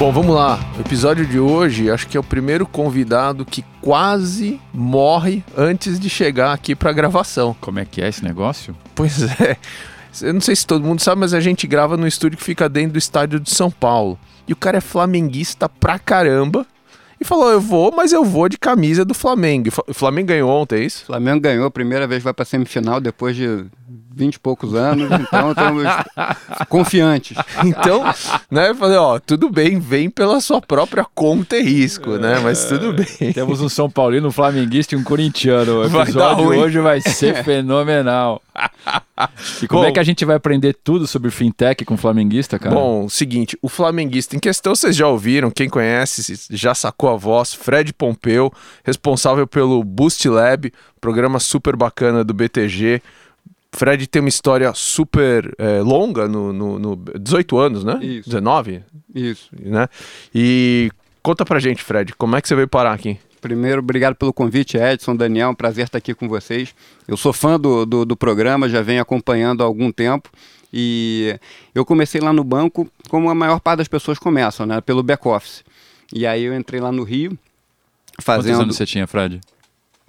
Bom, vamos lá. O episódio de hoje, acho que é o primeiro convidado que quase morre antes de chegar aqui para gravação. Como é que é esse negócio? Pois é. Eu não sei se todo mundo sabe, mas a gente grava no estúdio que fica dentro do estádio de São Paulo. E o cara é flamenguista pra caramba. E falou: Eu vou, mas eu vou de camisa do Flamengo. O Flamengo ganhou ontem, é isso? O Flamengo ganhou, a primeira vez vai pra semifinal depois de vinte e poucos anos, então estamos confiantes. Então, né, eu falei, ó, tudo bem, vem pela sua própria conta e risco, né, mas tudo bem. Temos um São Paulino, um flamenguista e um corintiano. O episódio hoje vai ser fenomenal. E como é Bom, é que a gente vai aprender tudo sobre fintech com o flamenguista, cara? Bom, seguinte, o flamenguista em questão vocês já ouviram, quem conhece já sacou a voz, Fred Pompeu, responsável pelo Boost Lab, programa super bacana do BTG, Fred tem uma história super é, longa, no, no, no 18 anos, né? Isso. 19? Isso. Né? E conta pra gente, Fred, como é que você veio parar aqui? Primeiro, obrigado pelo convite, Edson, Daniel, é um prazer estar aqui com vocês. Eu sou fã do, do, do programa, já venho acompanhando há algum tempo. E eu comecei lá no banco, como a maior parte das pessoas começam, né? Pelo back-office. E aí eu entrei lá no Rio, fazendo... Quantos anos você tinha, Fred?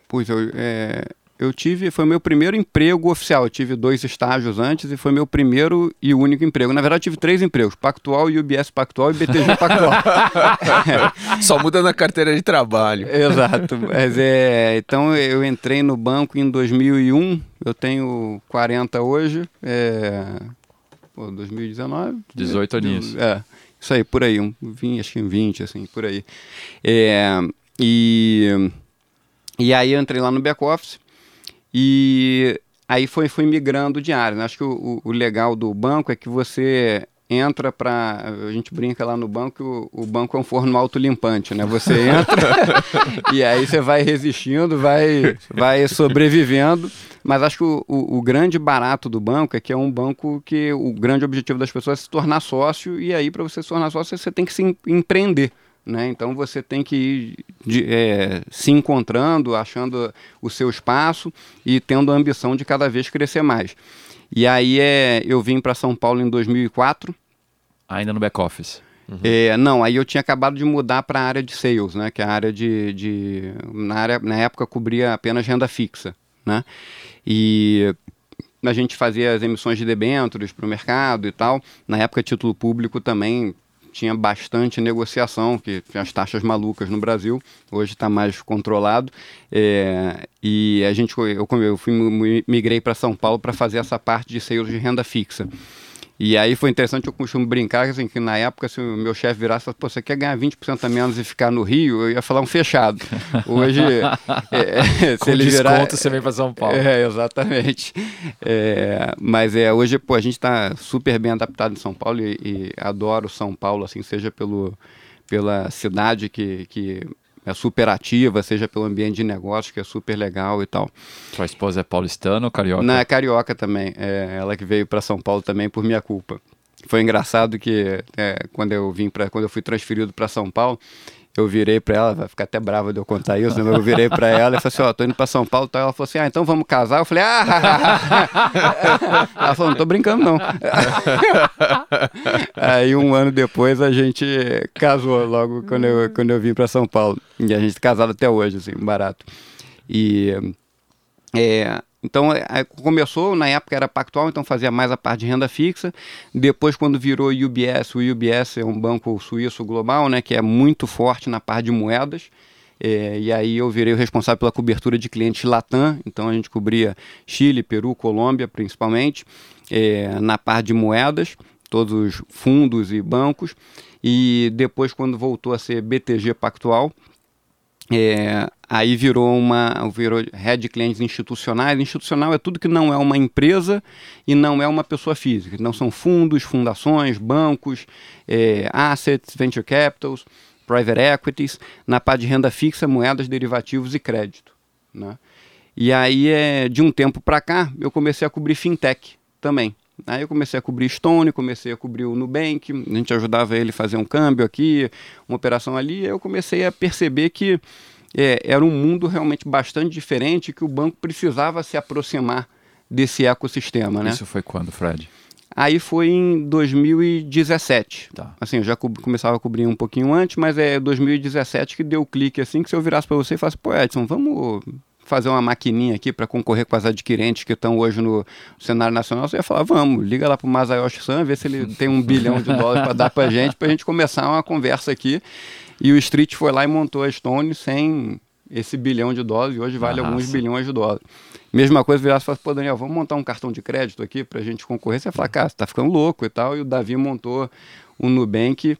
Pois, eu, é, eu tive, foi meu primeiro emprego oficial. Eu tive dois estágios antes e foi meu primeiro e único emprego. Na verdade, eu tive três empregos: Pactual, UBS Pactual e BTG Pactual. Só muda na carteira de trabalho. Exato. Mas é, então eu entrei no banco em 2001. Eu tenho 40 hoje. É, pô, 2019. 18 anos. É, isso aí, por aí. Um, 20, acho que 20, assim, por aí. É, e, e aí eu entrei lá no back-office. E aí foi, foi migrando de área. Né? Acho que o, o, legal do banco é que você entra para. A gente brinca lá no banco, o, o banco é um forno autolimpante, né? Você entra e aí você vai resistindo, vai, vai sobrevivendo. Mas acho que o, o, o, grande barato do banco é que é um banco que o grande objetivo das pessoas é se tornar sócio, e aí, para você se tornar sócio, você tem que se empreender. Né? Então você tem que ir de, é, se encontrando, achando o seu espaço e tendo a ambição de cada vez crescer mais. E aí é, eu vim para São Paulo em 2004. Ainda no back office. Uhum. É, não, aí eu tinha acabado de mudar para a área de sales, né? Que é a área de, de na, área, na época cobria apenas renda fixa, né? E a gente fazia as emissões de debêntures para o mercado e tal. Na época, título público também tinha bastante negociação, que tinha as taxas malucas no Brasil, hoje está mais controlado. É, e a gente, eu, eu fui, migrei para São Paulo para fazer essa parte de sales de renda fixa. E aí foi interessante, eu costumo brincar, assim, que na época, se o meu chefe virasse e falasse, pô, você quer ganhar 20% a menos e ficar no Rio, eu ia falar um fechado. Hoje, é, é, se Com ele desconto, virar... você vem para São Paulo. É, exatamente. É, mas é, hoje, pô, a gente está super bem adaptado em São Paulo e, e adoro São Paulo, assim, seja pelo, pela cidade que, que é super ativa, seja pelo ambiente de negócio, que é super legal e tal. Sua esposa é paulistana ou carioca? Não, é carioca também. É ela que veio para São Paulo também por minha culpa. Foi engraçado que é, quando eu vim para quando eu fui transferido para São Paulo, eu virei para ela, vai ficar até brava de eu contar isso, né? eu virei para ela e falei assim, ó, oh, tô indo para São Paulo, então ela falou assim, ah, então vamos casar? Eu falei, ah, ela falou, não tô brincando não. Aí um ano depois a gente casou logo quando eu, quando eu vim para São Paulo, e a gente tá casado até hoje, assim, barato. E é, então, é, começou, na época era Pactual, então fazia mais a parte de renda fixa. Depois, quando virou UBS, o UBS é um banco suíço global, né, que é muito forte na parte de moedas. É, e aí eu virei o responsável pela cobertura de clientes Latam, então a gente cobria Chile, Peru, Colômbia principalmente, é, na parte de moedas, todos os fundos e bancos. E depois, quando voltou a ser BTG Pactual, é, aí virou uma virou head clientes institucionais. Institucional é tudo que não é uma empresa e não é uma pessoa física. Não são fundos, fundações, bancos, é, assets, venture capitals, private equities. Na parte de renda fixa, moedas, derivativos e crédito. Né? E aí, é, de um tempo para cá, eu comecei a cobrir fintech também. Aí eu comecei a cobrir Stone, comecei a cobrir o Nubank, a gente ajudava ele a fazer um câmbio aqui, uma operação ali, eu comecei a perceber que é, era um mundo realmente bastante diferente que o banco precisava se aproximar desse ecossistema, né? Isso foi quando, Fred? Aí foi em 2017. Tá. Assim, eu já começava a cobrir um pouquinho antes, mas é 2017 que deu o clique assim, que se eu virasse para você e falasse, pô, Edson, vamos fazer uma maquininha aqui para concorrer com as adquirentes que estão hoje no cenário nacional, você ia falar, vamos, liga lá para o Masayoshi San, vê se ele tem um bilhão de dólares para dar para a gente, para a gente começar uma conversa aqui. E o Street foi lá e montou a Stone sem esse bilhão de dólares, e hoje vale Nossa. alguns bilhões de dólares. Mesma coisa, virasse e falasse, pô, Daniel, vamos montar um cartão de crédito aqui para a gente concorrer. Você ia falar, cara, você tá ficando louco e tal. E o Davi montou o Nubank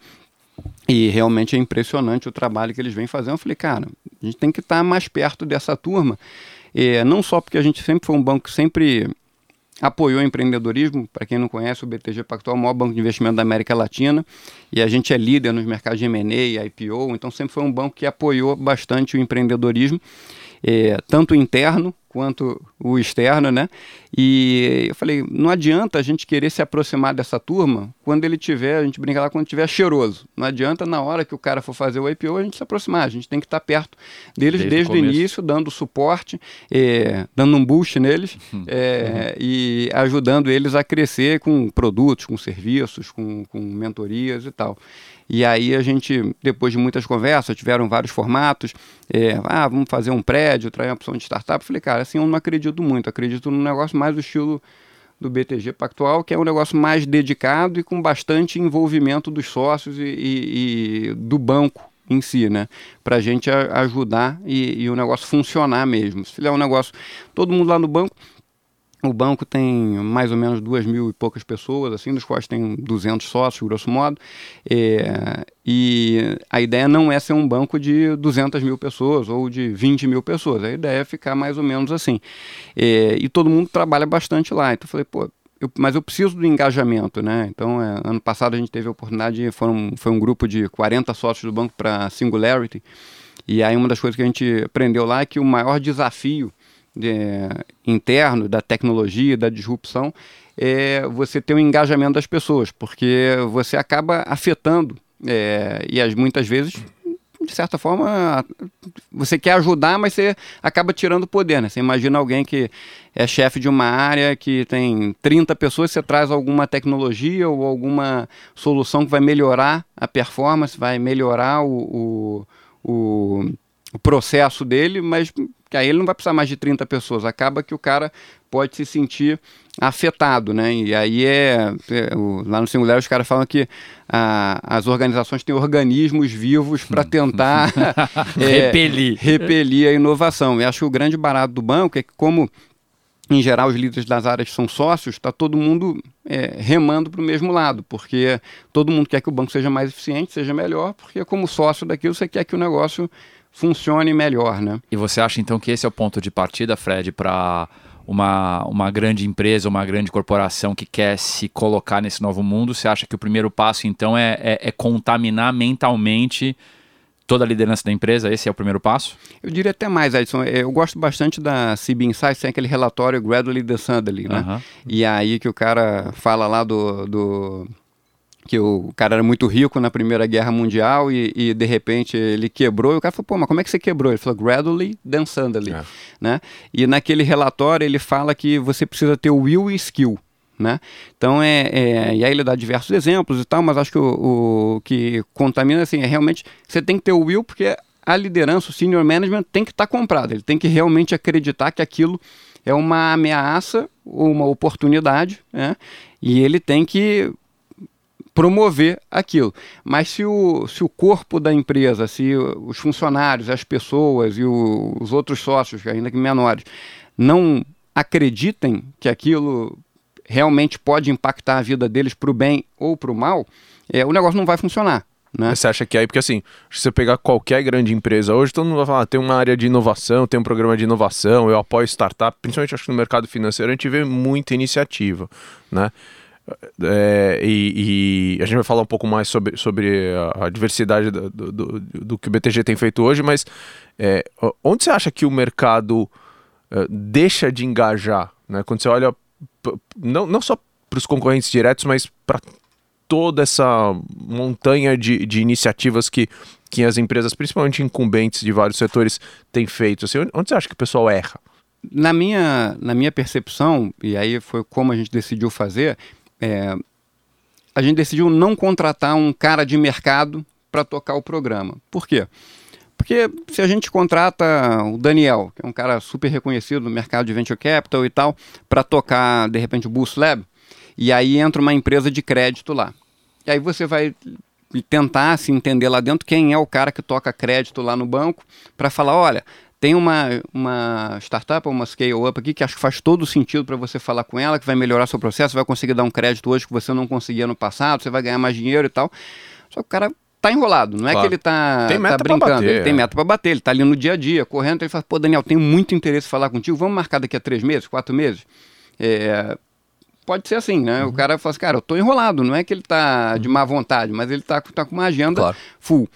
e realmente é impressionante o trabalho que eles vêm fazendo. Eu falei, cara, a gente tem que estar tá mais perto dessa turma. É, não só porque a gente sempre foi um banco que sempre apoiou o empreendedorismo. Para quem não conhece, o BTG Pactual é o maior banco de investimento da América Latina e a gente é líder nos mercados de M&A e IPO, então sempre foi um banco que apoiou bastante o empreendedorismo, é, tanto interno quanto o externo, né? E eu falei, não adianta a gente querer se aproximar dessa turma quando ele tiver, a gente brinca lá, quando tiver cheiroso. Não adianta na hora que o cara for fazer o IPO a gente se aproximar, a gente tem que estar perto deles desde, desde o, início, dando suporte, é, dando um boost neles uhum. é, uhum. e ajudando eles a crescer com produtos, com serviços, com, com mentorias e tal. E aí a gente, depois de muitas conversas, tiveram vários formatos, é, ah, vamos fazer um prédio, trazer uma opção de startup. Eu falei, cara, assim eu não acredito muito, acredito num negócio mais do estilo do BTG Pactual, que é um negócio mais dedicado e com bastante envolvimento dos sócios e, e, e do banco em si, né? Para a gente ajudar e, e, o negócio funcionar mesmo. Se fizer um negócio, todo mundo lá no banco o banco tem mais ou menos duas mil e poucas pessoas, assim, dos quais tem 200 sócios, grosso modo. É, e a ideia não é ser um banco de 200 mil pessoas ou de 20 mil pessoas. A ideia é ficar mais ou menos assim. É, e todo mundo trabalha bastante lá. Então eu falei, pô, eu, mas eu preciso do engajamento, né? Então, é, ano passado a gente teve a oportunidade, foram, foi um grupo de 40 sócios do banco para Singularity. E aí uma das coisas que a gente aprendeu lá é que o maior desafio é, interno da tecnologia, da disrupção, é você ter o um engajamento das pessoas, porque você acaba afetando é, e as, muitas vezes de certa forma, você quer ajudar, mas você acaba tirando o poder, né? Você imagina alguém que é chefe de uma área que tem 30 pessoas, você traz alguma tecnologia ou alguma solução que vai melhorar a performance, vai melhorar o, o, o, o processo dele, mas que aí ele não vai precisar mais de 30 pessoas. Acaba que o cara pode se sentir afetado, né? E aí é, é o, lá no singular os caras falam que a, as organizações têm organismos vivos para tentar é, repelir. repelir a inovação. E acho que o grande barato do banco é que como em geral os líderes das áreas são sócios, está todo mundo é, remando para o mesmo lado, porque todo mundo quer que o banco seja mais eficiente, seja melhor, porque como sócio daquilo você quer que o negócio funcione melhor, né? E você acha então que esse é o ponto de partida, Fred, para uma, uma grande empresa, uma grande corporação que quer se colocar nesse novo mundo? Você acha que o primeiro passo então é, é, é contaminar mentalmente toda a liderança da empresa? Esse é o primeiro passo? Eu diria até mais, Edson. Eu gosto bastante da CB Insights, tem aquele relatório Gradually Descendantly, né? Uhum. E aí que o cara fala lá do, do que o cara era muito rico na Primeira Guerra Mundial e, e, de repente ele quebrou e o cara falou, pô, mas como é que você quebrou? Ele falou, gradually, then suddenly, é. né? E naquele relatório ele fala que você precisa ter will e skill, né? Então é, é, e aí ele dá diversos exemplos e tal, mas acho que o, o que contamina assim é realmente você tem que ter o will porque a liderança, o senior management tem que estar tá comprado, ele tem que realmente acreditar que aquilo é uma ameaça ou uma oportunidade, né? E ele tem que promover aquilo. Mas se o, se o corpo da empresa, se os funcionários, as pessoas e o, os outros sócios, ainda que menores, não acreditem que aquilo realmente pode impactar a vida deles para o bem ou para o mal, é, o negócio não vai funcionar. Né? Você acha que aí, porque assim, se você pegar qualquer grande empresa hoje, todo mundo vai falar, ah, tem uma área de inovação, tem um programa de inovação, eu apoio startup, principalmente acho que no mercado financeiro a gente vê muita iniciativa, né? É, e, e, a gente vai falar um pouco mais sobre, sobre a, a diversidade do, do, do, que o BTG tem feito hoje, mas é, onde você acha que o mercado é, deixa de engajar? Né? Quando você olha não, não só para os concorrentes diretos, mas para toda essa montanha de, de iniciativas que, que as empresas, principalmente incumbentes de vários setores, têm feito. Assim, onde você acha que o pessoal erra? Na minha, na minha percepção, e aí foi como a gente decidiu fazer, é, a gente decidiu não contratar um cara de mercado para tocar o programa. Por quê? Porque se a gente contrata o Daniel, que é um cara super reconhecido no mercado de venture capital e tal, para tocar de repente o Boost Lab, e aí entra uma empresa de crédito lá. E aí você vai tentar se entender lá dentro quem é o cara que toca crédito lá no banco para falar, olha, tem uma, uma startup, uma scale-up aqui que acho que faz todo sentido para você falar com ela, que vai melhorar seu processo, vai conseguir dar um crédito hoje que você não conseguia no passado, você vai ganhar mais dinheiro e tal. Só que o cara tá enrolado, não é que ele tá, tem meta tá brincando, bater, ele tem é. meta para bater, ele tá ali no dia a dia, correndo, ele fala, pô, Daniel, tenho muito interesse em falar contigo, vamos marcar daqui a três meses, quatro meses? É, pode ser assim, né? Uhum. O cara fala assim, cara, eu tô enrolado, não é que ele tá de má vontade, mas ele tá, tá com uma agenda Claro. full.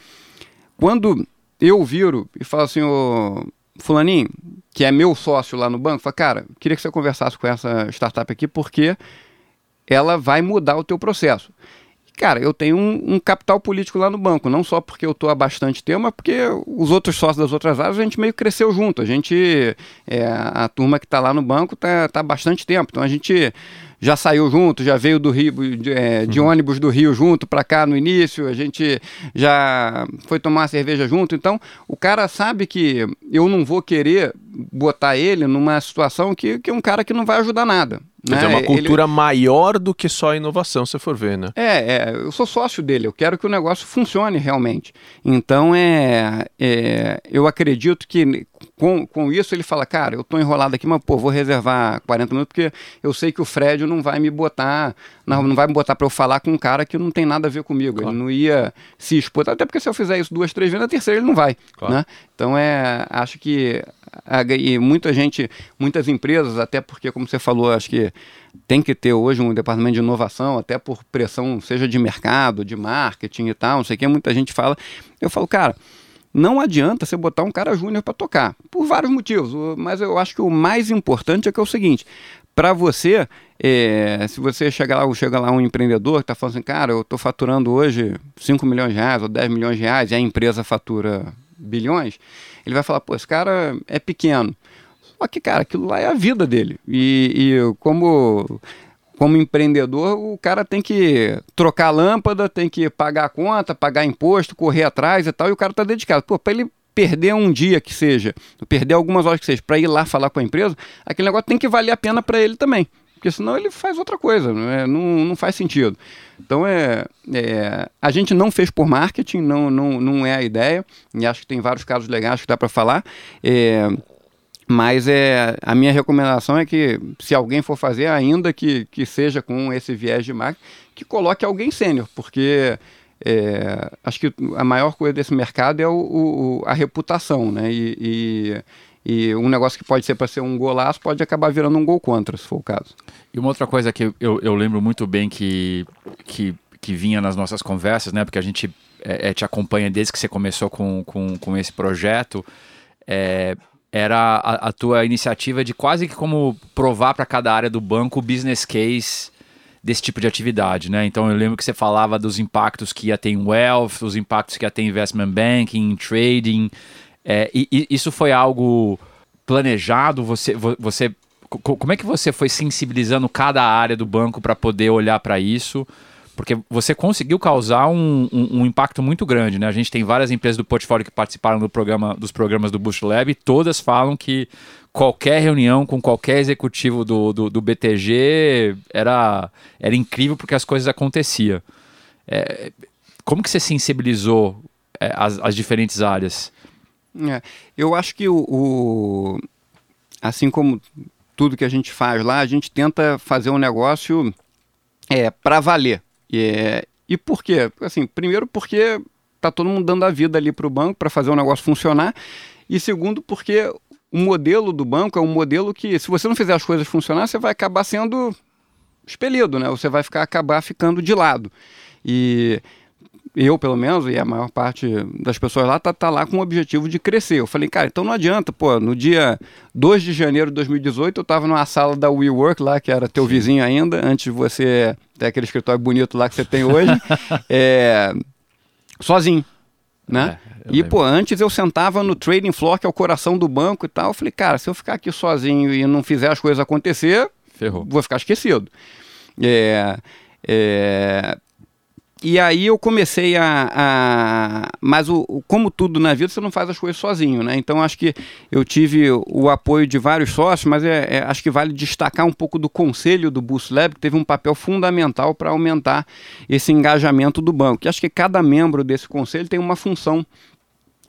Quando eu viro e falo assim, ô fulaninho, que é meu sócio lá no banco, fala, cara, queria que você conversasse com essa startup aqui, porque ela vai mudar o teu processo. Cara, eu tenho um, um capital político lá no banco, não só porque eu estou há bastante tempo, mas porque os outros sócios das outras áreas a gente meio cresceu junto. A gente, é, a turma que está lá no banco está tá há bastante tempo. Então a gente já saiu junto, já veio do Rio, de, é, de ônibus do Rio junto para cá no início, a gente já foi tomar uma cerveja junto. Então o cara sabe que eu não vou querer botar ele numa situação que, que é um cara que não vai ajudar nada. Dizer, né? uma Ele- cultura maior do que só inovação, se for ver, né? é, é, eu sou sócio dele, eu quero que o negócio funcione realmente. Então, é, é, eu acredito que com, com isso ele fala, cara, eu tô enrolado aqui, mas pô, vou reservar 40 minutos porque eu sei que o Fred não vai me botar, não, não vai me botar para eu falar com um cara que não tem nada a ver comigo. Ele não ia se expor, até porque se eu fizer isso duas, três vezes, na terceira ele não vai. Claro. Né? Então, é, acho que a- e muita gente, muitas empresas, até porque, como você falou, acho que tem que ter hoje um departamento de inovação, até por pressão, seja de mercado, de marketing e tal, não sei o que, muita gente fala. Eu falo, cara, não adianta você botar um cara júnior para tocar, por vários motivos, mas eu acho que o mais importante é que é o seguinte, para você, é, se você chegar lá, chega lá um empreendedor que está falando assim, cara, eu estou faturando hoje 5 milhões de reais ou 10 milhões de reais e a empresa fatura bilhões, ele vai falar, pô, esse cara é pequeno. Só que, cara, aquilo lá é a vida dele. E, e como, como empreendedor, o cara tem que trocar lâmpada, tem que pagar a conta, pagar imposto, correr atrás e tal, e o cara está dedicado. Pô, para ele perder um dia que seja, perder algumas horas que seja, para ir lá falar com a empresa, aquele negócio tem que valer a pena para ele também. Porque senão ele faz outra coisa, não, é- não, não faz sentido. Então é, é, a gente não fez por marketing, não, não, não é a ideia, e acho que tem vários casos legais que dá para falar. É, mas é, a minha recomendação é que, se alguém for fazer, ainda que, que seja com esse viés de marketing, que coloque alguém sênior, porque é, acho que a maior coisa desse mercado é o, o- a reputação, né? E, e, e um negócio que pode ser para ser um golaço pode acabar virando um gol contra, se for o caso. E uma outra coisa que eu, eu lembro muito bem que, que, que vinha nas nossas conversas, né? Porque a gente é, é, te acompanha desde que você começou com, com, com esse projeto, é, era a, a tua iniciativa de quase que como provar para cada área do banco o business case desse tipo de atividade, né? Então eu lembro que você falava dos impactos que ia ter em wealth, os impactos que ia ter em investment banking, em trading. É, e, e isso foi algo planejado? Você, vo- você, co- como é que você foi sensibilizando cada área do banco para poder olhar para isso? Porque você conseguiu causar um, um- um impacto muito grande, né? A gente tem várias empresas do portfólio que participaram do programa, dos programas do Boost Lab e todas falam que qualquer reunião com qualquer executivo do, do, do BTG era, era incrível porque as coisas aconteciam. É, como que você sensibilizou é, as, as diferentes áreas? É, eu acho que o, o- assim como tudo que a gente faz lá, a gente tenta fazer um negócio é, para valer. E, é, e por quê? Assim, primeiro porque tá todo mundo dando a vida ali para o banco para fazer o negócio funcionar. E segundo porque o modelo do banco é um modelo que, se você não fizer as coisas funcionar, você vai acabar sendo expelido, né? Você vai ficar acabar ficando de lado. E eu, pelo menos, e a maior parte das pessoas lá, tá, tá lá com o objetivo de crescer. Eu falei, cara, então não adianta, pô, no dia 2 de janeiro de 2018, eu tava numa sala da WeWork lá, que era teu vizinho ainda, antes de você ter aquele escritório bonito lá que você tem hoje, é, sozinho. Né? É, e, pô, antes eu sentava no trading floor, que é o coração do banco e tal. Eu falei, cara, se eu ficar aqui sozinho e não fizer as coisas acontecer, Ferrou. vou ficar esquecido. É, é, e aí eu comecei a. a mas o, como tudo na vida, você não faz as coisas sozinho, né? Então acho que eu tive o apoio de vários sócios, mas é, é, acho que vale destacar um pouco do conselho do Boost Lab, que teve um papel fundamental para aumentar esse engajamento do banco. E acho que cada membro desse conselho tem uma função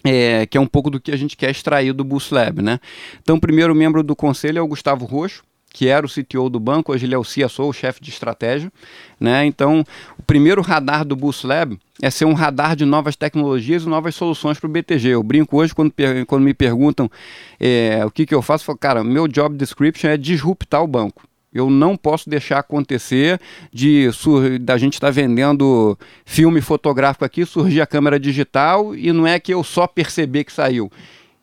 é, que é um pouco do que a gente quer extrair do Boost Lab, né? Então, o primeiro membro do conselho é o Gustavo Roxo, que era o CTO do banco, hoje ele é o CSO, o chefe de estratégia. Né? Então, primeiro radar do Boost Lab é ser um radar de novas tecnologias e novas soluções para o BTG. Eu brinco hoje quando, quando me perguntam é, o que, que eu faço, eu falo, cara, meu job description é disruptar o banco. Eu não posso deixar acontecer de da gente estar tá vendendo filme fotográfico aqui, surgir a câmera digital e não é que eu só perceber que saiu.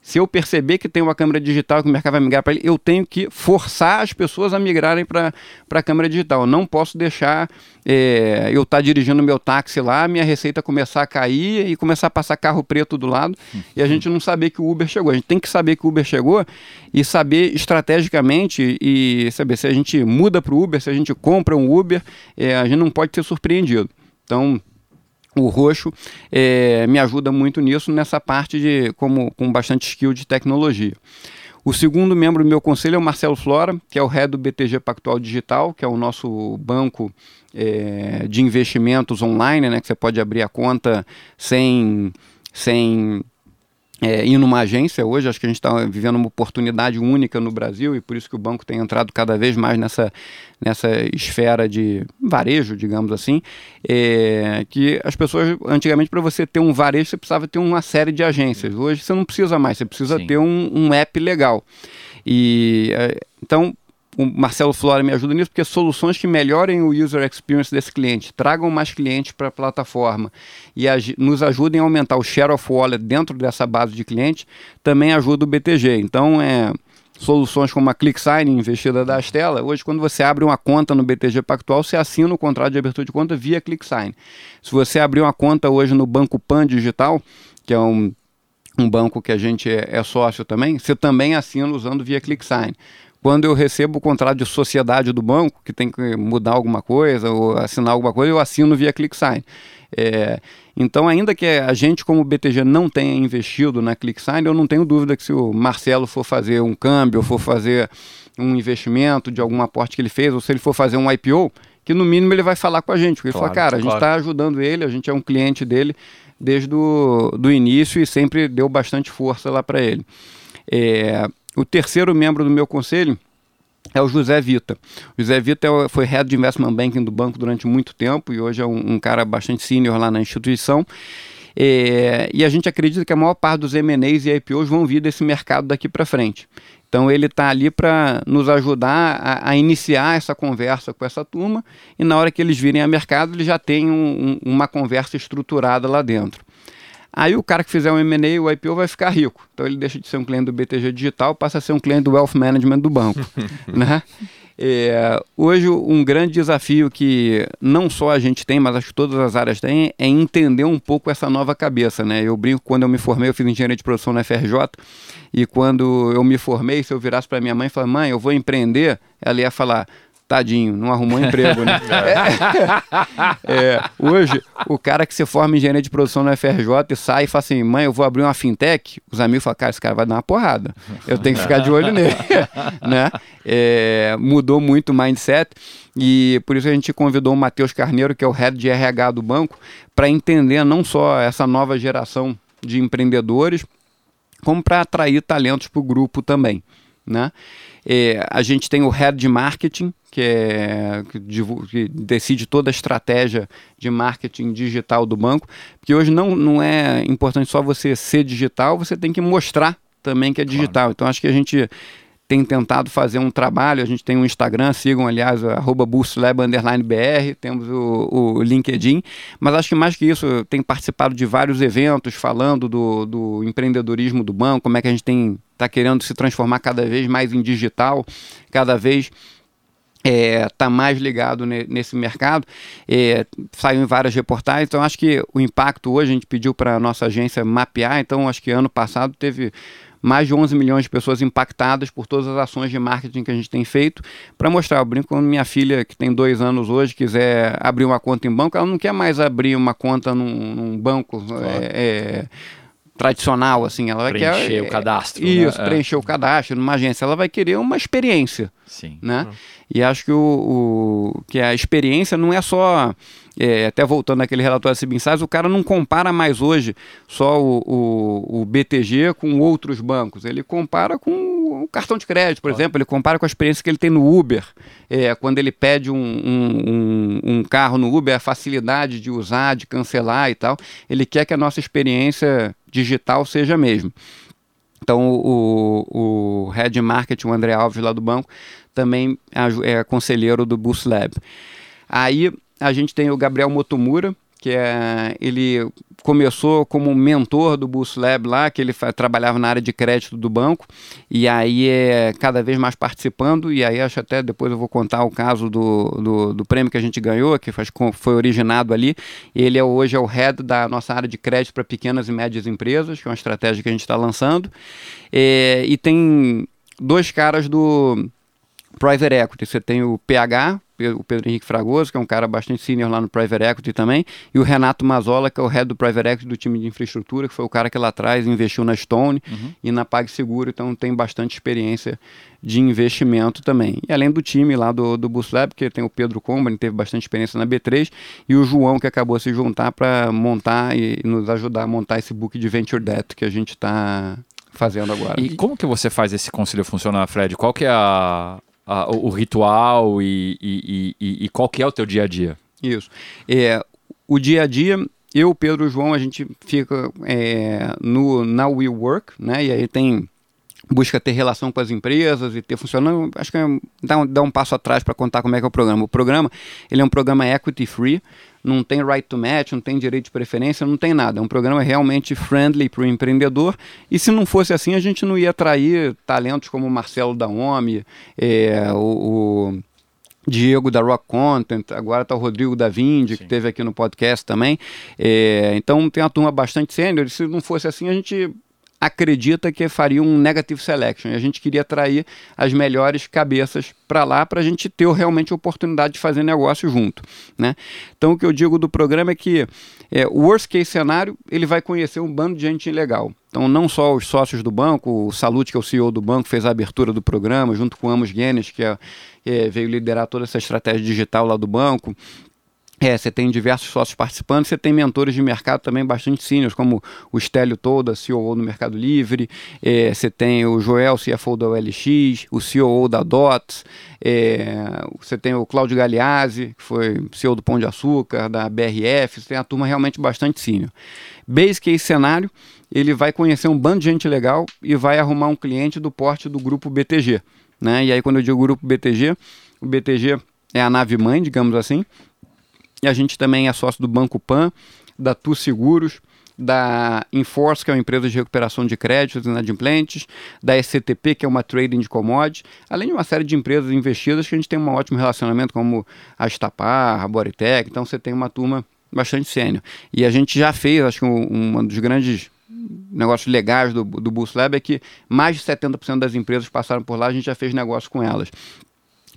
Se eu perceber que tem uma câmera digital que o mercado vai migrar para ele, eu tenho que forçar as pessoas a migrarem para a câmera digital. Eu não posso deixar é, eu estar tá dirigindo meu táxi lá, minha receita começar a cair e começar a passar carro preto do lado e a gente não saber que o Uber chegou. A gente tem que saber que o Uber chegou e saber estrategicamente e saber se a gente muda para o Uber, se a gente compra um Uber, é, a gente não pode ser surpreendido. Então, o roxo é, me ajuda muito nisso, nessa parte de como com bastante skill de tecnologia. O segundo membro do meu conselho é o Marcelo Flora, que é o head do BTG Pactual Digital, que é o nosso banco é, de investimentos online, né, que você pode abrir a conta sem, sem é, ir numa agência hoje. Acho que a gente está vivendo uma oportunidade única no Brasil e por isso que o banco tem entrado cada vez mais nessa, nessa esfera de varejo, digamos assim. É, que as pessoas, antigamente, para você ter um varejo, você precisava ter uma série de agências. Hoje você não precisa mais, você precisa Sim. ter um, um app legal. E é, então o Marcelo Flora me ajuda nisso, porque soluções que melhorem o user experience desse cliente, tragam mais clientes para a plataforma e nos ajudem a aumentar o share of wallet dentro dessa base de clientes, também ajuda o BTG. Então, é, soluções como a ClickSign, investida da Astela, hoje quando você abre uma conta no BTG Pactual, você assina o contrato de abertura de conta via ClickSign. Se você abrir uma conta hoje no Banco Pan Digital, que é um, um banco que a gente é, é sócio também, você também assina usando via ClickSign quando eu recebo o contrato de sociedade do banco, que tem que mudar alguma coisa ou assinar alguma coisa, eu assino via ClickSign. É, então, ainda que a gente, como BTG, não tenha investido na ClickSign, eu não tenho dúvida que se o Marcelo for fazer um câmbio, ou for fazer um investimento de algum aporte que ele fez, ou se ele for fazer um IPO, que no mínimo ele vai falar com a gente. Porque claro, ele fala, cara, a gente está ajudando ele, a gente é um cliente dele desde o do início e sempre deu bastante força lá para ele. É, o terceiro membro do meu conselho é o José Vita. O José Vita é foi head de investment banking do banco durante muito tempo e hoje é um, um cara bastante senior lá na instituição. É, e a gente acredita que a maior parte dos M&As e IPOs vão vir desse mercado daqui para frente. Então ele está ali para nos ajudar a, a, iniciar essa conversa com essa turma e na hora que eles virem a mercado, eles já têm um, um, uma conversa estruturada lá dentro. Aí o cara que fizer um M&A, o IPO, vai ficar rico. Então ele deixa de ser um cliente do BTG Digital, passa a ser um cliente do Wealth Management do banco. né? É, hoje um grande desafio que não só a gente tem, mas acho que todas as áreas têm, é entender um pouco essa nova cabeça. Né? Eu brinco, quando eu me formei, eu fiz engenharia de produção na FRJ, e quando eu me formei, se eu virasse para minha mãe e falar, mãe, eu vou empreender, ela ia falar, Tadinho, não arrumou emprego, né? É. é, hoje, o cara que se forma em engenharia de produção na FRJ e sai e fala assim: mãe, eu vou abrir uma fintech. Os amigos falam: cara, esse cara vai dar uma porrada. Eu tenho que ficar de olho nele. né? É, mudou muito o mindset e por isso a gente convidou o Matheus Carneiro, que é o head de RH do banco, para entender não só essa nova geração de empreendedores, como para atrair talentos para o grupo também. Né? É, a gente tem o head de marketing, que, é, que, que, decide toda a estratégia de marketing digital do banco, porque hoje não, não é importante só você ser digital, você tem que mostrar também que é digital. Claro. Então acho que a gente tem tentado fazer um trabalho, a gente tem um Instagram, sigam aliás, arroba BR, temos o, o, LinkedIn, mas acho que mais que isso, tem participado de vários eventos falando do, do empreendedorismo do banco, como é que a gente tem está querendo se transformar cada vez mais em digital, cada vez está é, tá mais ligado ne, nesse mercado, é, saiu em várias reportagens, então acho que o impacto hoje a gente pediu para a nossa agência mapear, então acho que ano passado teve mais de 11 milhões de pessoas impactadas por todas as ações de marketing que a gente tem feito para mostrar. Eu brinco quando minha filha, que tem dois anos hoje, quiser abrir uma conta em banco, ela não quer mais abrir uma conta num, num banco. Claro. É, é, tradicional, assim, ela preencher quer preencher o cadastro, isso, né? preencher é. o cadastro numa agência, ela vai querer uma experiência, sim, né? Uhum. E acho que o, o, que a experiência não é só é, até voltando naquele relatório CB Insights, o cara não compara mais hoje só o, o, o, BTG com outros bancos. Ele compara com o cartão de crédito, por claro. exemplo, ele compara com a experiência que ele tem no Uber. É, quando ele pede um, um, um, carro no Uber, a facilidade de usar, de cancelar e tal. Ele quer que a nossa experiência digital seja a mesma. Então, o, o Head Marketing, o André Alves, lá do banco, também é conselheiro do Boost Lab. Aí a gente tem o Gabriel Motomura, que é, ele começou como mentor do Boost Lab lá, que ele trabalhava na área de crédito do banco, e aí é cada vez mais participando, e aí acho até depois eu vou contar o caso do, do, do prêmio que a gente ganhou, que faz, foi originado ali, ele é, hoje é o head da nossa área de crédito para pequenas e médias empresas, que é uma estratégia que a gente está lançando, é, e tem dois caras do Private Equity, você tem o PH, o Pedro Henrique Fragoso, que é um cara bastante senior lá no Private Equity também, e o Renato Mazola, que é o head do Private Equity do time de infraestrutura, que foi o cara que lá atrás investiu na Stone uhum. e na PagSeguro, então tem bastante experiência de investimento também. E além do time lá do, do Boost Lab, que tem o Pedro Comban, teve bastante experiência na B3, e o João, que acabou se juntar para montar e nos ajudar a montar esse book de Venture Debt que a gente está fazendo agora. E como que você faz esse conselho funcionar, Fred? Qual que é a, a, o, ritual e, e, e, e, qual que é o teu dia a dia? Isso. É, o dia a dia, eu, Pedro e João, a gente fica é, no, na We Work, né? E aí tem busca ter relação com as empresas e ter funcionando. Acho que é, dá, um, dá um passo atrás para contar como é que é o programa. O programa ele é um programa equity free, não tem right to match, não tem direito de preferência, não tem nada. É um programa realmente friendly para o empreendedor. E se não fosse assim, a gente não ia atrair talentos como o Marcelo da OMI, é, o, o Diego da Rock Content, agora está o Rodrigo da Vindi, que teve aqui no podcast também. É, então tem uma turma bastante sênior. Se não fosse assim, a gente acredita que faria um negative selection. E a gente queria atrair as melhores cabeças para lá para a gente ter realmente a oportunidade de fazer negócio junto. Né? Então o que eu digo do programa é que é, o worst case cenário ele vai conhecer um bando de gente legal. Então não só os sócios do banco, o Salute, que é o CEO do banco, fez a abertura do programa, junto com o Amos Guinness, que é, é, veio liderar toda essa estratégia digital lá do banco. É, você tem diversos sócios participando, você tem mentores de mercado também bastante seniors, como o Stélio Toda, CEO do Mercado Livre, é, você tem o Joel, CFO da OLX, o CEO da DOTS, é, você tem o Cláudio Galeazzi, que foi CEO do Pão de Açúcar, da BRF, você tem a turma realmente bastante senior. Base case cenário, ele vai conhecer um bando de gente legal e vai arrumar um cliente do porte do grupo BTG. Né? E aí quando eu digo grupo BTG, o BTG é a nave mãe, digamos assim, e a gente também é sócio do Banco Pan, da Tu Seguros, da Enforce, que é uma empresa de recuperação de créditos inadimplentes, da SCTP, que é uma trading de commodities, além de uma série de empresas investidas que a gente tem um ótimo relacionamento, como a Estapar, a Boritec, então você tem uma turma bastante sênior. E a gente já fez, acho que um, um dos grandes negócios legais do, do Boost Lab é que mais de 70% das empresas passaram por lá, a gente já fez negócio com elas.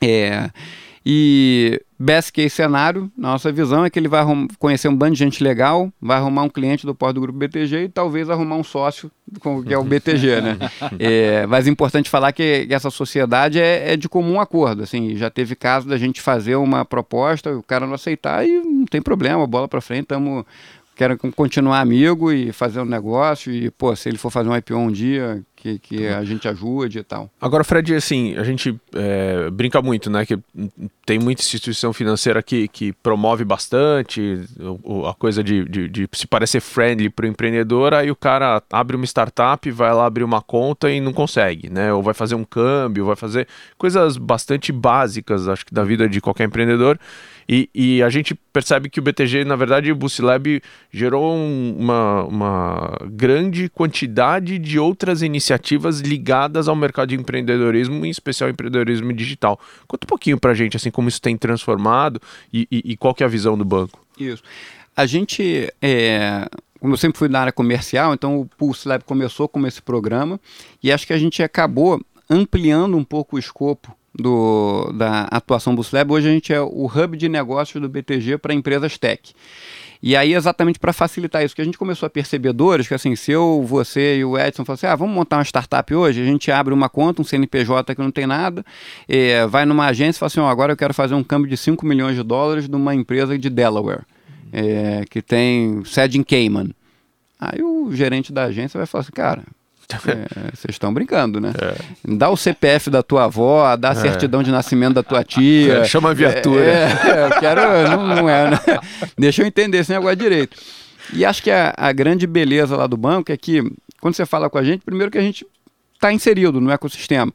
É, e best case cenário, nossa visão é que ele vai conhecer um bando de gente legal, vai arrumar um cliente do porto do grupo BTG e talvez arrumar um sócio, que é o BTG, né? é, mas é importante falar que essa sociedade é, é, de comum acordo, assim, já teve caso da gente fazer uma proposta, o cara não aceitar e não tem problema, bola para frente, estamos quero continuar amigo e fazer um negócio e, pô, se ele for fazer um IPO um dia, que, que a gente ajude e tal. Agora, Fred, assim, a gente é, brinca muito, né, que tem muita instituição financeira que, que promove bastante a coisa de, de, de se parecer friendly para o empreendedor, aí o cara abre uma startup, vai lá abrir uma conta e não consegue, né, ou vai fazer um câmbio, vai fazer coisas bastante básicas, acho que da vida de qualquer empreendedor, e, e, a gente percebe que o BTG, na verdade, o Boost Lab gerou um, uma, uma grande quantidade de outras iniciativas ligadas ao mercado de empreendedorismo, em especial empreendedorismo digital. Conta um pouquinho para a gente, assim, como isso tem transformado e, e, e, qual que é a visão do banco. Isso. A gente, é, como eu sempre fui da área comercial, então o Pulse Lab começou como esse programa e acho que a gente acabou ampliando um pouco o escopo do, da atuação do Lab. Hoje a gente é o hub de negócios do BTG para empresas tech. E aí, exatamente para facilitar isso, que a gente começou a perceber dores, que assim, se eu, você e o Edson falassem, assim, ah, vamos montar uma startup hoje, a gente abre uma conta, um CNPJ que não tem nada, é, vai numa agência e fala assim, oh, agora eu quero fazer um câmbio de 5 milhões de dólares de uma empresa de Delaware, é, que tem sede em Cayman. Aí o gerente da agência vai falar assim, cara, vocês estão brincando, né? É. Dá o CPF da tua avó, dá a é. certidão de nascimento da tua tia. É, chama a viatura. É, é, eu quero. Não, não é, né? Deixa eu entender esse negócio direito. E acho que a, a, grande beleza lá do banco é que, quando você fala com a gente, primeiro que a gente está inserido no ecossistema.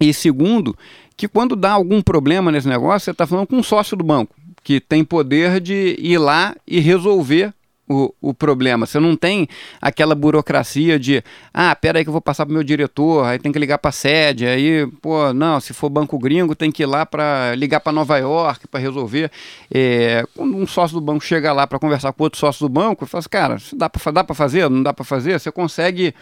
E segundo, que quando dá algum problema nesse negócio, você está falando com um sócio do banco, que tem poder de ir lá e resolver o, o problema. Você não tem aquela burocracia de, ah, pera aí que eu vou passar para meu diretor, aí tem que ligar para sede, aí, pô, não, se for banco gringo tem que ir lá para ligar para Nova York para resolver. É, quando um sócio do banco chega lá para conversar com outro sócio do banco, fala assim, cara, dá para dá fazer, não dá para fazer, você consegue,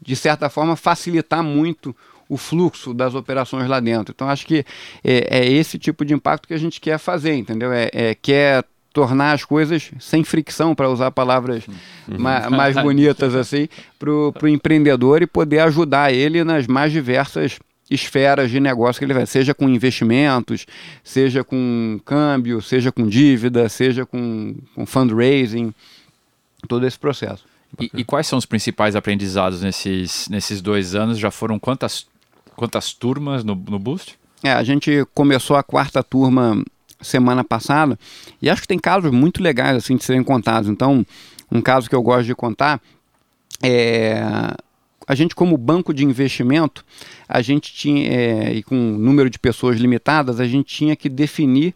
de certa forma, facilitar muito o fluxo das operações lá dentro. Então, acho que é, é, esse tipo de impacto que a gente quer fazer, entendeu? É, é quer tornar as coisas sem fricção, para usar palavras uhum. ma mais bonitas assim, para o empreendedor e poder ajudar ele nas mais diversas esferas de negócio que ele vai, seja com investimentos, seja com câmbio, seja com dívida, seja com, com fundraising, todo esse processo. E, e, quais são os principais aprendizados nesses, nesses dois anos? Já foram quantas, quantas turmas no, no Boost? É, a gente começou a quarta turma semana passada, e acho que tem casos muito legais assim de serem contados. Então, um caso que eu gosto de contar é a gente como banco de investimento, a gente tinha é, e com número de pessoas limitadas, a gente tinha que definir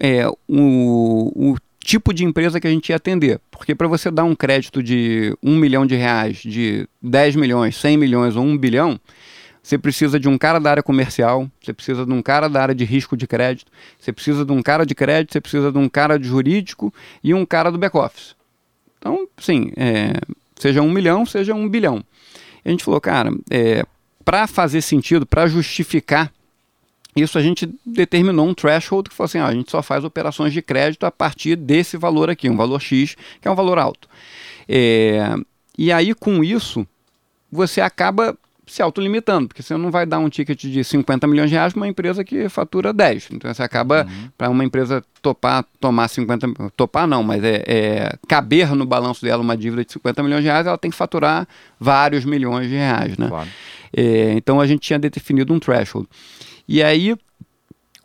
é, o, o tipo de empresa que a gente ia atender. Porque para você dar um crédito de um milhão de reais, de 10 milhões, 100 milhões ou um bilhão, você precisa de um cara da área comercial, você precisa de um cara da área de risco de crédito, você precisa de um cara de crédito, você precisa de um cara de jurídico e um cara do back-office. Então, sim, é, seja um milhão, seja um bilhão. A gente falou, cara, é, para fazer sentido, para justificar isso, a gente determinou um threshold que falou assim: ó, a gente só faz operações de crédito a partir desse valor aqui, um valor X, que é um valor alto. É, e aí, com isso, você acaba se autolimitando, porque você não vai dar um ticket de 50 milhões de reais para uma empresa que fatura 10. Então você acaba, uhum. para uma empresa topar, tomar 50, topar não, mas é, é, caber no balanço dela uma dívida de 50 milhões de reais, ela tem que faturar vários milhões de reais, né? Claro. É, então a gente tinha definido um threshold. E aí,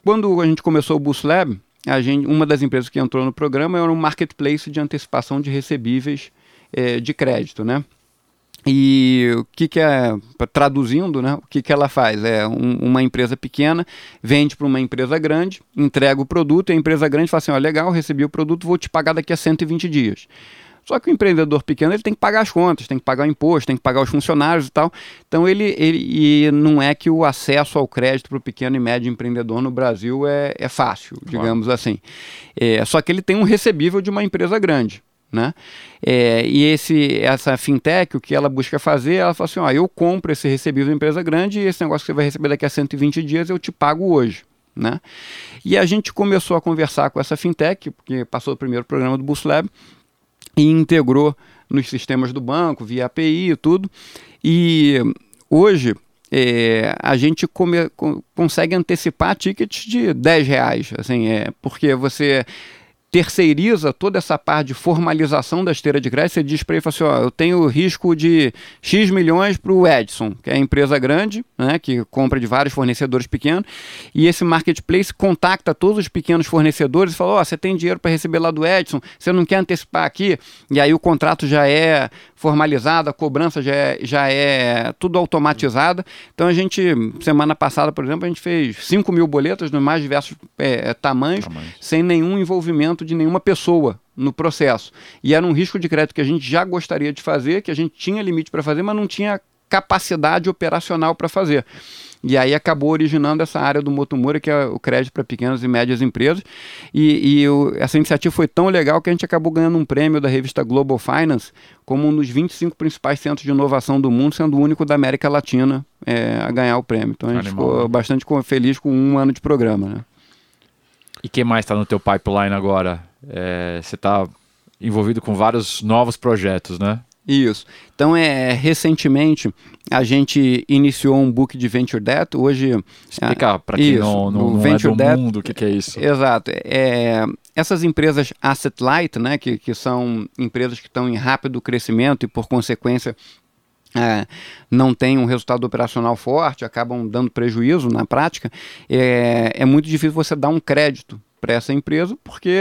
quando a gente começou o Boost Lab, a gente, uma das empresas que entrou no programa era um marketplace de antecipação de recebíveis é, de crédito, né? E o que, que é, traduzindo, né, o que, que ela faz? É um, uma empresa pequena, vende para uma empresa grande, entrega o produto e a empresa grande fala assim: ó, legal, recebi o produto, vou te pagar daqui a 120 dias. Só que o empreendedor pequeno ele tem que pagar as contas, tem que pagar o imposto, tem que pagar os funcionários e tal. Então ele, ele e não é que o acesso ao crédito para o pequeno e médio empreendedor no Brasil é, é fácil, digamos claro. assim. É, só que ele tem um recebível de uma empresa grande. Né? É, e esse, essa fintech, o que ela busca fazer, ela fala assim: ó, eu compro esse recebível da empresa grande e esse negócio que você vai receber daqui a 120 dias eu te pago hoje. Né? E a gente começou a conversar com essa fintech, porque passou o primeiro programa do Boost Lab, e integrou nos sistemas do banco, via API e tudo. E hoje é, a gente come, consegue antecipar tickets de 10 reais, assim, é, porque você terceiriza toda essa parte de formalização da esteira de crédito, você diz para ele, assim, ó, eu tenho risco de X milhões para o Edson, que é a empresa grande, né, que compra de vários fornecedores pequenos, e esse marketplace contacta todos os pequenos fornecedores e fala, ó, oh, você tem dinheiro para receber lá do Edson, você não quer antecipar aqui? E aí o contrato já é formalizado, a cobrança já é, já é tudo automatizada. Então a gente, semana passada, por exemplo, a gente fez 5 mil boletas nos mais diversos é, tamanhos, tamanhos, sem nenhum envolvimento de nenhuma pessoa no processo. E era um risco de crédito que a gente já gostaria de fazer, que a gente tinha limite para fazer, mas não tinha capacidade operacional para fazer. E aí acabou originando essa área do Motomura, que é o crédito para pequenas e médias empresas. E, e essa iniciativa foi tão legal que a gente acabou ganhando um prêmio da revista Global Finance como um dos 25 principais centros de inovação do mundo, sendo o único da América Latina é, a ganhar o prêmio. Então a gente Animal. ficou bastante feliz com um ano de programa. Né? E quem mais está no teu pipeline agora? É, você está envolvido com vários novos projetos, né? Isso. Então, é, recentemente, a gente iniciou um book de Venture Debt. Hoje... Explica para quem isso, não, não, não Venture é do Debt, mundo o que, que, é isso. Exato. É, essas empresas asset light, né, que, que são empresas que estão em rápido crescimento e, por consequência, é, não têm um resultado operacional forte, acabam dando prejuízo na prática, é, é muito difícil você dar um crédito para essa empresa, porque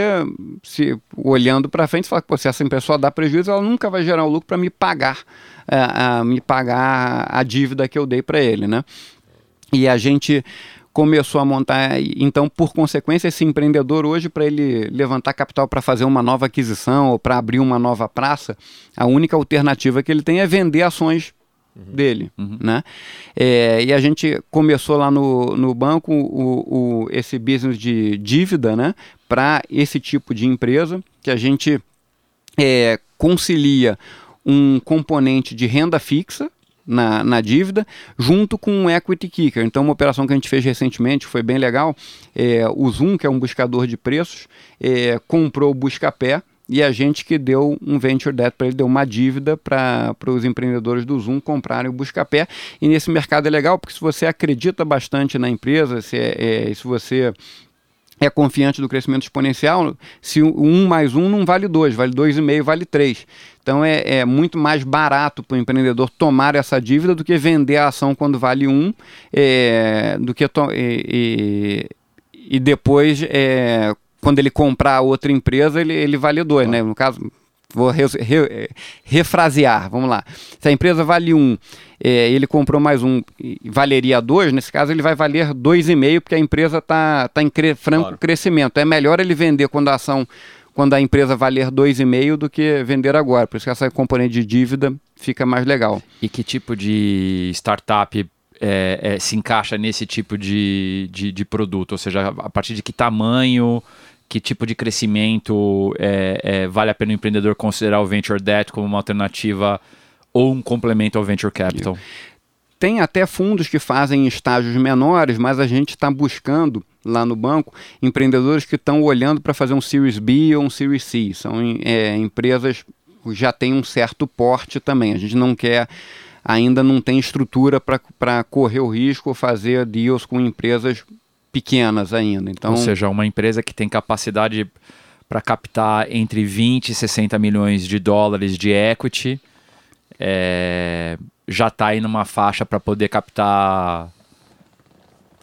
se olhando para frente, você fala que se essa empresa só dá prejuízo, ela nunca vai gerar o um lucro para me pagar, é, a, me pagar a dívida que eu dei para ele, né? E a gente começou a montar, então, por consequência, esse empreendedor hoje, para ele levantar capital para fazer uma nova aquisição ou para abrir uma nova praça, a única alternativa que ele tem é vender ações Uhum. dele, uhum. né? É, e a gente começou lá no, no banco o, o, esse business de dívida, né? Para esse tipo de empresa que a gente é, concilia um componente de renda fixa na, na dívida, junto com um equity kicker. Então, uma operação que a gente fez recentemente foi bem legal. É, o Zoom, que é um buscador de preços, é, comprou o Buscapé e a gente que deu um venture debt para ele, deu uma dívida para os empreendedores do Zoom comprarem o Buscapé. E nesse mercado é legal, porque se você acredita bastante na empresa, se, é, é, se você é confiante do crescimento exponencial, se um mais um não vale dois, vale dois e meio, vale três. Então é, é muito mais barato para o empreendedor tomar essa dívida do que vender a ação quando vale um, é, do que e, e, e depois é, quando ele comprar outra empresa, ele, ele vale dois, né? No caso, vou re, re, refrasear, vamos lá. Se a empresa vale um, é, ele comprou mais um, valeria dois, nesse caso ele vai valer dois e meio, porque a empresa está tá em cre, franco claro. crescimento. É melhor ele vender quando a ação, quando a empresa valer dois e meio do que vender agora. Por isso que essa componente de dívida fica mais legal. E que tipo de startup é, é, se encaixa nesse tipo de, de, de, produto? Ou seja, a partir de que tamanho, que tipo de crescimento é, é, vale a pena o empreendedor considerar o Venture Debt como uma alternativa ou um complemento ao Venture Capital? Tem até fundos que fazem estágios menores, mas a gente está buscando lá no banco empreendedores que estão olhando para fazer um Series B ou um Series C. São é, empresas que já têm um certo porte também. A gente não quer ainda não tem estrutura para correr o risco ou fazer deals com empresas pequenas ainda. Então, Ou seja, uma empresa que tem capacidade para captar entre 20 e 60 milhões de dólares de equity é, já está aí numa faixa para poder captar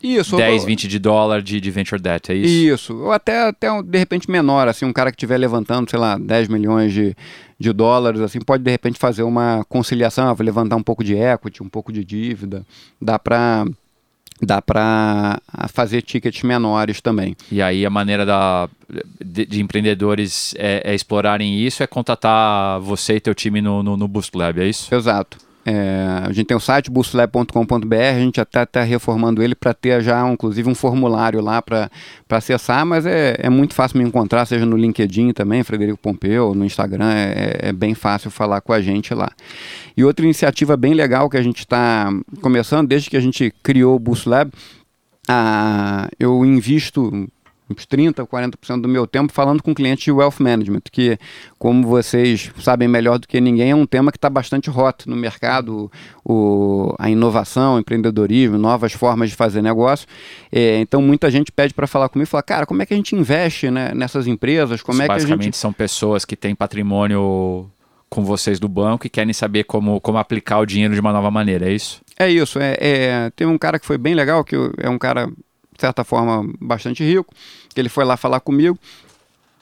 isso, 10, 20 de dólar de, de venture debt, é isso? Isso, ou até, até de repente menor, assim, um cara que estiver levantando, sei lá, 10 milhões de, de dólares, assim, pode de repente fazer uma conciliação, levantar um pouco de equity, um pouco de dívida, dá para dá para fazer tickets menores também. E aí a maneira da, de, de empreendedores é, é, explorarem isso é contatar você e teu time no, no, no Boost Lab, é isso? Exato. É, a gente tem o site boostlab.com.br, a gente até está reformando ele para ter já, inclusive, um formulário lá para acessar, mas é, é muito fácil me encontrar, seja no LinkedIn também, Frederico Pompeu, no Instagram, é, é bem fácil falar com a gente lá. E outra iniciativa bem legal que a gente está começando, desde que a gente criou o Boost Lab, eu invisto uns 30%, 40% do meu tempo falando com clientes de wealth management, que, como vocês sabem melhor do que ninguém, é um tema que está bastante hot no mercado, o, a inovação, o empreendedorismo, novas formas de fazer negócio. É, então, muita gente pede para falar comigo, fala, cara, como é que a gente investe né, nessas empresas? Como Isso é que basicamente gente... são pessoas que têm patrimônio com vocês do banco e querem saber como, como aplicar o dinheiro de uma nova maneira, é isso? É isso. É, é, tem um cara que foi bem legal, que é um cara certa forma, bastante rico, que ele foi lá falar comigo.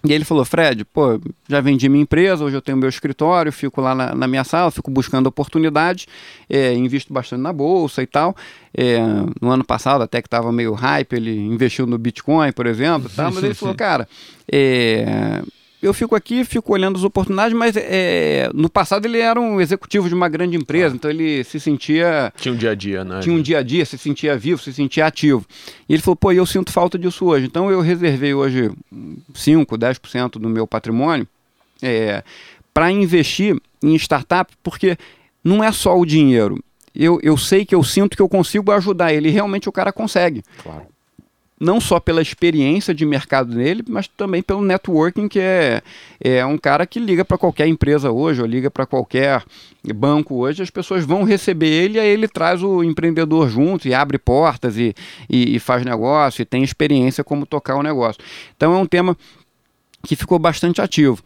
E ele falou, Fred, pô, já vendi minha empresa, hoje eu tenho meu escritório, fico lá na, na minha sala, fico buscando oportunidades, é, invisto bastante na bolsa e tal. É, no ano passado, até que estava meio hype, ele investiu no Bitcoin, por exemplo, tá? mas ele falou, cara, é, eu fico aqui, fico olhando as oportunidades, mas é, no passado ele era um executivo de uma grande empresa, então ele se sentia. Tinha um dia a dia, né? Tinha um dia a dia, se sentia vivo, se sentia ativo. E ele falou: pô, eu sinto falta disso hoje. Então eu reservei hoje 5, 10% do meu patrimônio é, para investir em startup, porque não é só o dinheiro. Eu, eu sei que eu sinto que eu consigo ajudar ele. E realmente o cara consegue. Claro. Não só pela experiência de mercado dele, mas também pelo networking, que é, é um cara que liga para qualquer empresa hoje, ou liga para qualquer banco hoje, as pessoas vão receber ele, aí ele traz o empreendedor junto e abre portas e, e, e faz negócio, e tem experiência como tocar o negócio. Então é um tema que ficou bastante ativo.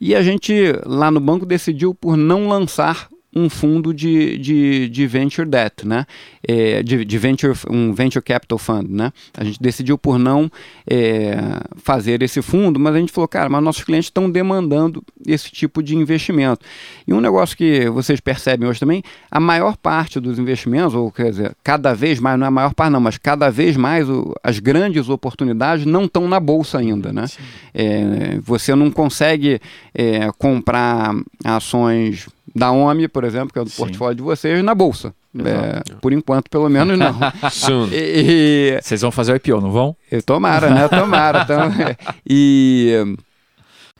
E a gente, lá no banco, decidiu por não lançar um fundo de, de, de venture debt, né? É, de, de, venture, um venture capital fund, né? A gente decidiu por não é, fazer esse fundo, mas a gente falou, cara, mas nossos clientes estão demandando esse tipo de investimento. E um negócio que vocês percebem hoje também, a maior parte dos investimentos, ou quer dizer, cada vez mais, não é a maior parte não, mas cada vez mais o, as grandes oportunidades não estão na bolsa ainda, né? É, você não consegue é, comprar ações da OMI, por exemplo, que é do Sim. portfólio de vocês, na bolsa. É, por enquanto, pelo menos não. e, Vocês vão fazer o IPO, não vão? Tomara, né? Tomara. então, e,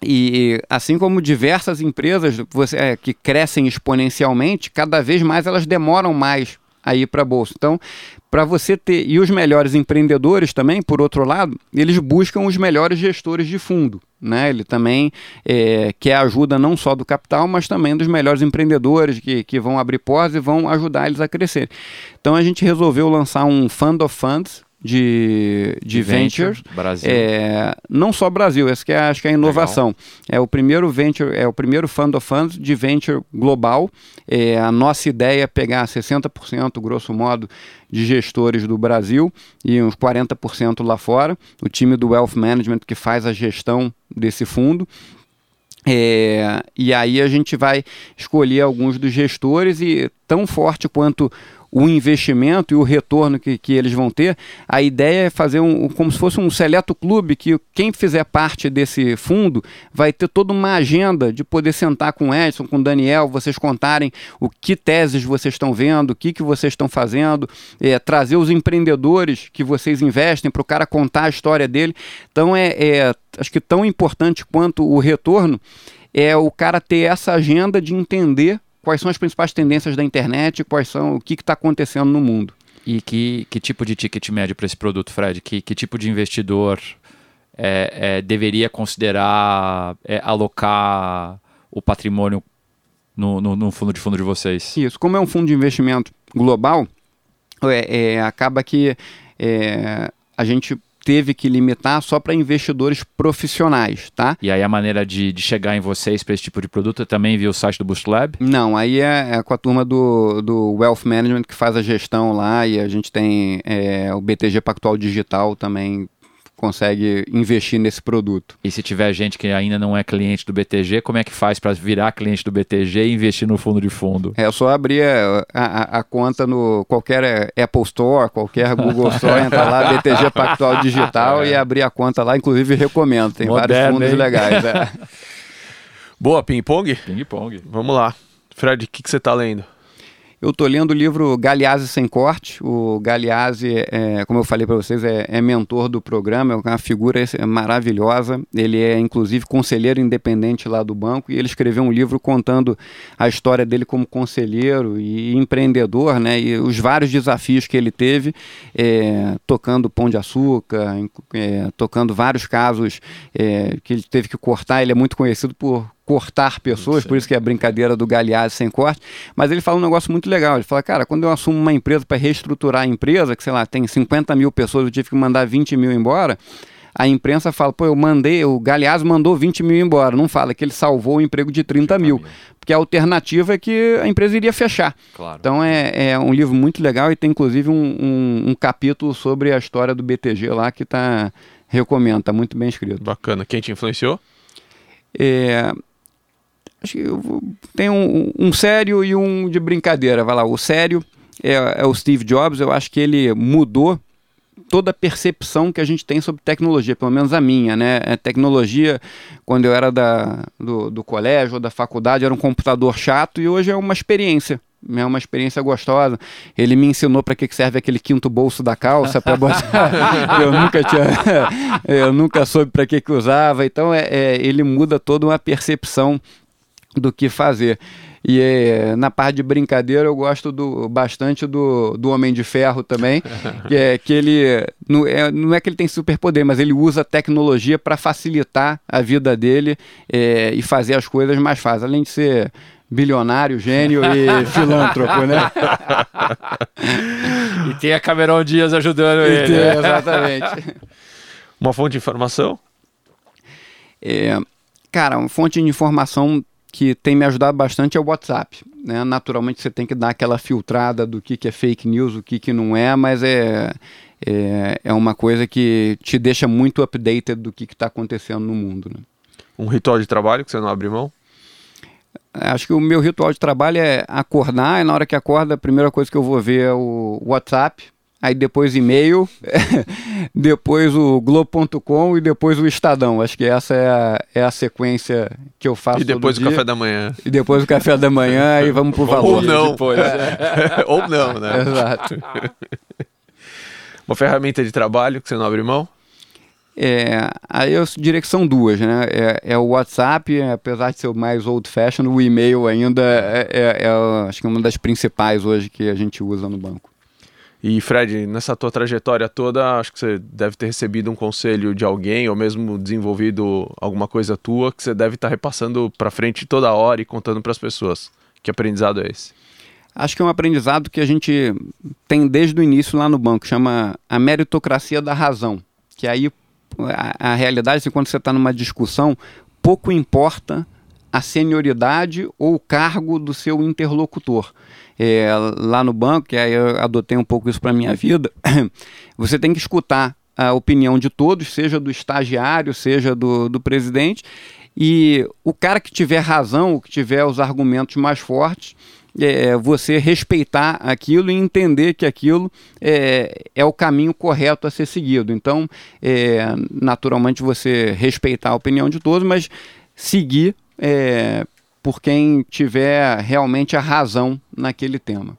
e assim como diversas empresas você, é, que crescem exponencialmente, cada vez mais elas demoram mais a ir para a bolsa. Então, para você ter. E os melhores empreendedores também, por outro lado, eles buscam os melhores gestores de fundo. Né? Ele também é, quer ajuda não só do capital, mas também dos melhores empreendedores que, que vão abrir portas e vão ajudar eles a crescer. Então a gente resolveu lançar um Fund of Funds, de, de. Venture. É, não só Brasil, essa que é, acho que é a inovação. Legal. É o primeiro venture, é o primeiro fund of funds de venture global. É, a nossa ideia é pegar 60%, grosso modo, de gestores do Brasil e uns 40% lá fora. O time do Wealth Management que faz a gestão desse fundo. É, e aí a gente vai escolher alguns dos gestores e tão forte quanto o investimento e o retorno que, que eles vão ter, a ideia é fazer um, como se fosse um seleto clube que quem fizer parte desse fundo vai ter toda uma agenda de poder sentar com o Edson, com o Daniel, vocês contarem o que teses vocês estão vendo, o que, que vocês estão fazendo, é, trazer os empreendedores que vocês investem para o cara contar a história dele. Então é, é acho que tão importante quanto o retorno é o cara ter essa agenda de entender quais são as principais tendências da internet, quais são o que está acontecendo no mundo. E que, que tipo de ticket médio para esse produto, Fred? Que, que tipo de investidor é, é, deveria considerar é, alocar o patrimônio no, no, no, fundo de fundo de vocês? Isso, como é um fundo de investimento global, é, é acaba que é, a gente teve que limitar só para investidores profissionais, tá? E aí a maneira de, de chegar em vocês para esse tipo de produto é também via o site do Boost Lab? Não, aí é, é, com a turma do, do Wealth Management que faz a gestão lá e a gente tem é, o BTG Pactual Digital também consegue investir nesse produto. E se tiver gente que ainda não é cliente do BTG, como é que faz para virar cliente do BTG e investir no fundo de fundo? É só abrir a, a, a conta no qualquer Apple Store, qualquer Google Store, entra lá, BTG Pactual Digital é. e abrir a conta lá. Inclusive, recomendo, tem Moderno, vários fundos hein? legais. É. Boa, ping-pong? Ping-pong. Vamos lá. Fred, o que, que você está lendo? Eu estou lendo o livro Galeazzi Sem Corte. O Galeazzi, é, como eu falei para vocês, é, é, mentor do programa, é uma figura maravilhosa. Ele é, inclusive, conselheiro independente lá do banco e ele escreveu um livro contando a história dele como conselheiro e empreendedor, né? E os vários desafios que ele teve, é, tocando pão de açúcar, é, tocando vários casos é, que ele teve que cortar. Ele é muito conhecido por cortar pessoas, por isso que é a brincadeira do Galeazzi sem corte, mas ele fala um negócio muito legal, ele fala, cara, quando eu assumo uma empresa para reestruturar a empresa, que sei lá, tem 50 mil pessoas, eu tive que mandar 20 mil embora, a imprensa fala, pô, eu mandei, o Galeazzi mandou 20 mil embora, não fala que ele salvou o emprego de 30 mil, porque a alternativa é que a empresa iria fechar. Claro. Então é, é um livro muito legal e tem inclusive um, um, um capítulo sobre a história do BTG lá que tá, recomendo, tá muito bem escrito. Bacana, quem te influenciou? É, Acho que tem um, um, sério e um de brincadeira. Vai lá, o sério é, é, o Steve Jobs. Eu acho que ele mudou toda a percepção que a gente tem sobre tecnologia, pelo menos a minha, né? A tecnologia, quando eu era da, do, do colégio ou da faculdade, era um computador chato e hoje é uma experiência é uma experiência gostosa. Ele me ensinou para que serve aquele quinto bolso da calça para botar. eu nunca tinha, eu nunca soube para que que usava. Então é, é, ele muda toda uma percepção do que fazer. E é, na parte de brincadeira eu gosto do, bastante do, do Homem de Ferro também, que é que ele não é, não é que ele tem superpoder, mas ele usa tecnologia para facilitar a vida dele é, e fazer as coisas mais fáceis. Além de ser bilionário, gênio e filântropo, né? e tem a Cameron Dias ajudando e ele. Tem, né? Exatamente. Uma fonte de informação? É, cara, uma fonte de informação que tem me ajudado bastante é o WhatsApp. Né? Naturalmente você tem que dar aquela filtrada do que, que é fake news, o que, que não é, mas é, é, é uma coisa que te deixa muito updated do que está acontecendo no mundo. Né? Um ritual de trabalho que você não abre mão? Acho que o meu ritual de trabalho é acordar, e na hora que acorda, a primeira coisa que eu vou ver é o WhatsApp, aí depois e-mail, depois o Globo.com e depois o Estadão. Acho que essa é a, é a sequência que eu faço. E depois o dia. café da manhã. E depois o café da manhã e vamos pro valor. Ou não. Depois. É. Ou não, né? Exato. Uma ferramenta de trabalho que você não abre mão? É, aí eu diria que são duas, né? É, é o WhatsApp, apesar de ser o mais old fashion, o e-mail ainda é, é, é, acho que é uma das principais hoje que a gente usa no banco. E Fred, nessa tua trajetória toda, acho que você deve ter recebido um conselho de alguém ou mesmo desenvolvido alguma coisa tua que você deve estar repassando para frente toda hora e contando para as pessoas. Que aprendizado é esse? Acho que é um aprendizado que a gente tem desde o início lá no banco, chama a meritocracia da razão. Que aí a, a realidade que quando você está numa discussão, pouco importa a senioridade ou o cargo do seu interlocutor. É, lá no banco, que aí eu adotei um pouco isso para minha vida, você tem que escutar a opinião de todos, seja do estagiário, seja do, do presidente, e o cara que tiver razão, o que tiver os argumentos mais fortes, é, você respeitar aquilo e entender que aquilo é, é o caminho correto a ser seguido. Então, é, naturalmente, você respeitar a opinião de todos, mas seguir é, por quem tiver realmente a razão naquele tema.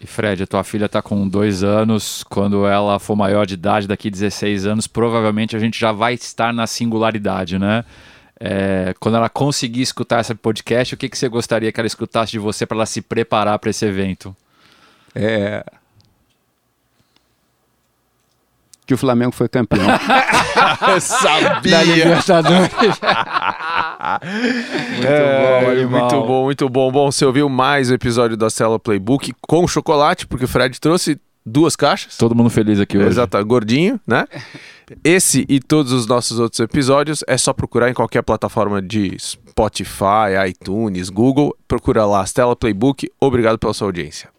E Fred, a tua filha está com dois anos. Quando ela for maior de idade, daqui 16 anos, provavelmente a gente já vai estar na singularidade, né? É, quando ela conseguir escutar esse podcast, o que, que você gostaria que ela escutasse de você para ela se preparar para esse evento? É, que o Flamengo foi campeão. Sabia! Da Libertadores. muito é, bom, animal. Muito bom, muito bom. Bom, você ouviu mais o episódio da Cela Playbook com chocolate, porque o Fred trouxe duas caixas. Todo mundo feliz aqui hoje. Exato, gordinho, né? Esse e todos os nossos outros episódios é só procurar em qualquer plataforma de Spotify, iTunes, Google. Procura lá, Stella Playbook. Obrigado pela sua audiência.